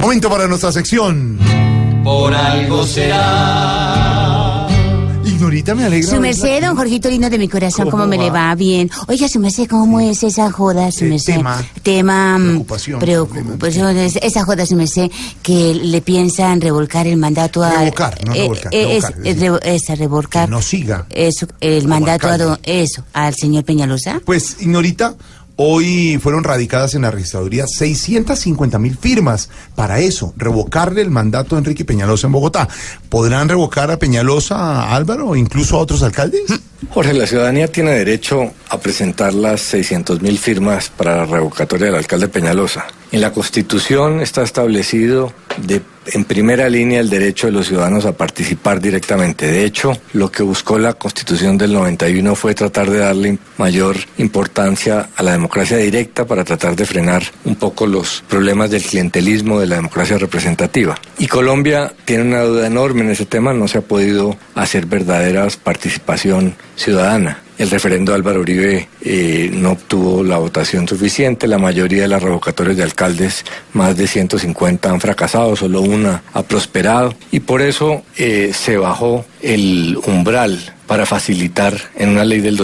Momento para nuestra sección. Por algo será. Ignorita, me alegra. Su merced, don Jorgito lindo de mi corazón, ¿Cómo ¿cómo, me va? le va? Bien. Oiga, su merced, ¿cómo es esa joda, su Eh, merced? tema. Tema. mm, Preocupación, Preocupación. es- Esa joda, su merced, que le piensan revolcar el mandato a... Revocar, no revolcar, eh, es- revocar, es es revo- esa, revolcar. que no siga Eso, el mandato a. Eso, al señor Peñalosa. Pues, Ignorita, hoy fueron radicadas en la registraduría 650 mil firmas para eso, revocarle el mandato a Enrique Peñalosa en Bogotá. ¿Podrán revocar a Peñalosa, a Álvaro o incluso a otros alcaldes? Jorge, la ciudadanía tiene derecho a presentar las 600 mil firmas para la revocatoria del alcalde Peñalosa. En la Constitución está establecido de, en primera línea el derecho de los ciudadanos a participar directamente. De hecho, lo que buscó la Constitución del 91 fue tratar de darle mayor importancia a la democracia directa para tratar de frenar un poco los problemas del clientelismo de la democracia representativa. Y Colombia tiene una duda enorme en ese tema, no se ha podido hacer verdadera participación ciudadana. El referendo de Álvaro Uribe eh, no obtuvo la votación suficiente, la mayoría de las revocatorias de alcaldes, más de 150 han fracasado, solo una ha prosperado. Y por eso eh, se bajó el umbral para facilitar en una ley del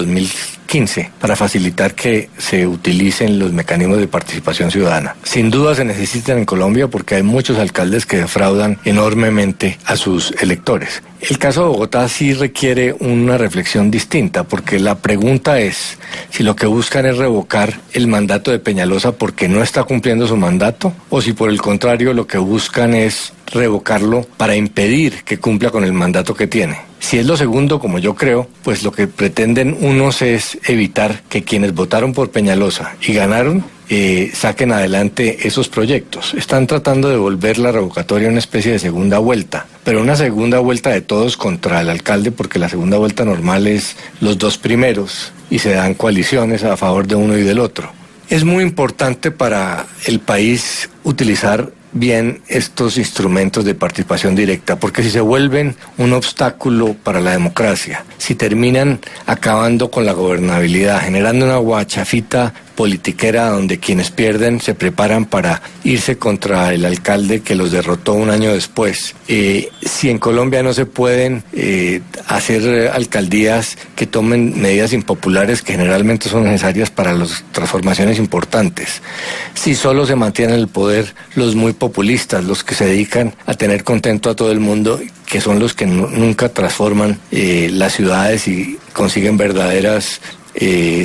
2015, para facilitar que se utilicen los mecanismos de participación ciudadana. Sin duda se necesitan en Colombia porque hay muchos alcaldes que defraudan enormemente a sus electores. El caso de Bogotá sí requiere una reflexión distinta porque la pregunta es si lo que buscan es revocar el mandato de Peñalosa porque no está cumpliendo su mandato o si por el contrario lo que buscan es revocarlo para impedir que cumpla con el mandato que tiene. Si es lo segundo, como yo creo, pues lo que pretenden unos es evitar que quienes votaron por Peñalosa y ganaron eh, saquen adelante esos proyectos. Están tratando de volver la revocatoria una especie de segunda vuelta, pero una segunda vuelta de todos contra el alcalde, porque la segunda vuelta normal es los dos primeros y se dan coaliciones a favor de uno y del otro. Es muy importante para el país utilizar bien estos instrumentos de participación directa, porque si se vuelven un obstáculo para la democracia, si terminan acabando con la gobernabilidad, generando una guachafita politiquera donde quienes pierden se preparan para irse contra el alcalde que los derrotó un año después. Eh, si en Colombia no se pueden eh, hacer alcaldías que tomen medidas impopulares que generalmente son necesarias para las transformaciones importantes, si solo se mantiene en el poder los muy populistas, los que se dedican a tener contento a todo el mundo, que son los que nu- nunca transforman eh, las ciudades y consiguen verdaderas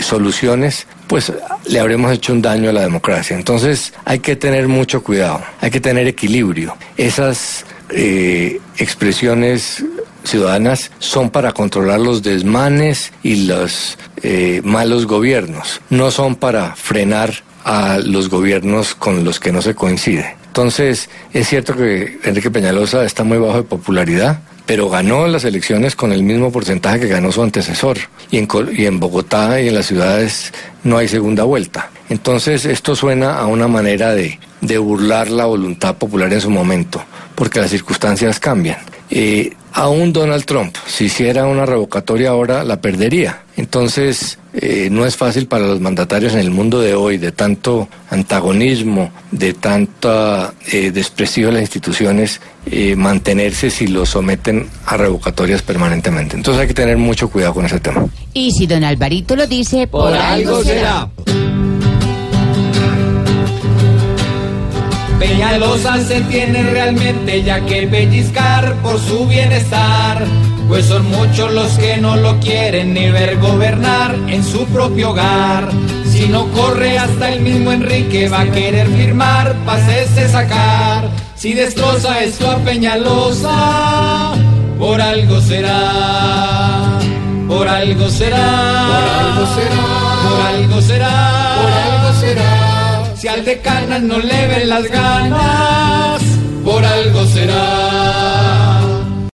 soluciones, pues le habremos hecho un daño a la democracia. Entonces hay que tener mucho cuidado, hay que tener equilibrio. Esas eh, expresiones ciudadanas son para controlar los desmanes y los eh, malos gobiernos, no son para frenar a los gobiernos con los que no se coincide. Entonces, es cierto que Enrique Peñalosa está muy bajo de popularidad, pero ganó las elecciones con el mismo porcentaje que ganó su antecesor. Y en, y en Bogotá y en las ciudades no hay segunda vuelta. Entonces, esto suena a una manera de, de burlar la voluntad popular en su momento, porque las circunstancias cambian. Eh, aún Donald Trump, si hiciera una revocatoria ahora, la perdería. Entonces, eh, no es fácil para los mandatarios en el mundo de hoy, de tanto antagonismo, de tanta eh, desprestigio de las instituciones, eh, mantenerse si los someten a revocatorias permanentemente. Entonces hay que tener mucho cuidado con ese tema. Y si don Alvarito lo dice, Por algo será. Peñalosa se tiene realmente ya que pellizcar por su bienestar, pues son muchos los que no lo quieren ni ver gobernar en su propio hogar. Si no corre hasta el mismo Enrique va a querer firmar, pasese sacar. Si destroza esto a Peñalosa, por algo será, por algo será, por algo será, por algo será, por algo será. Si al de canas no le ven las ganas, por algo será.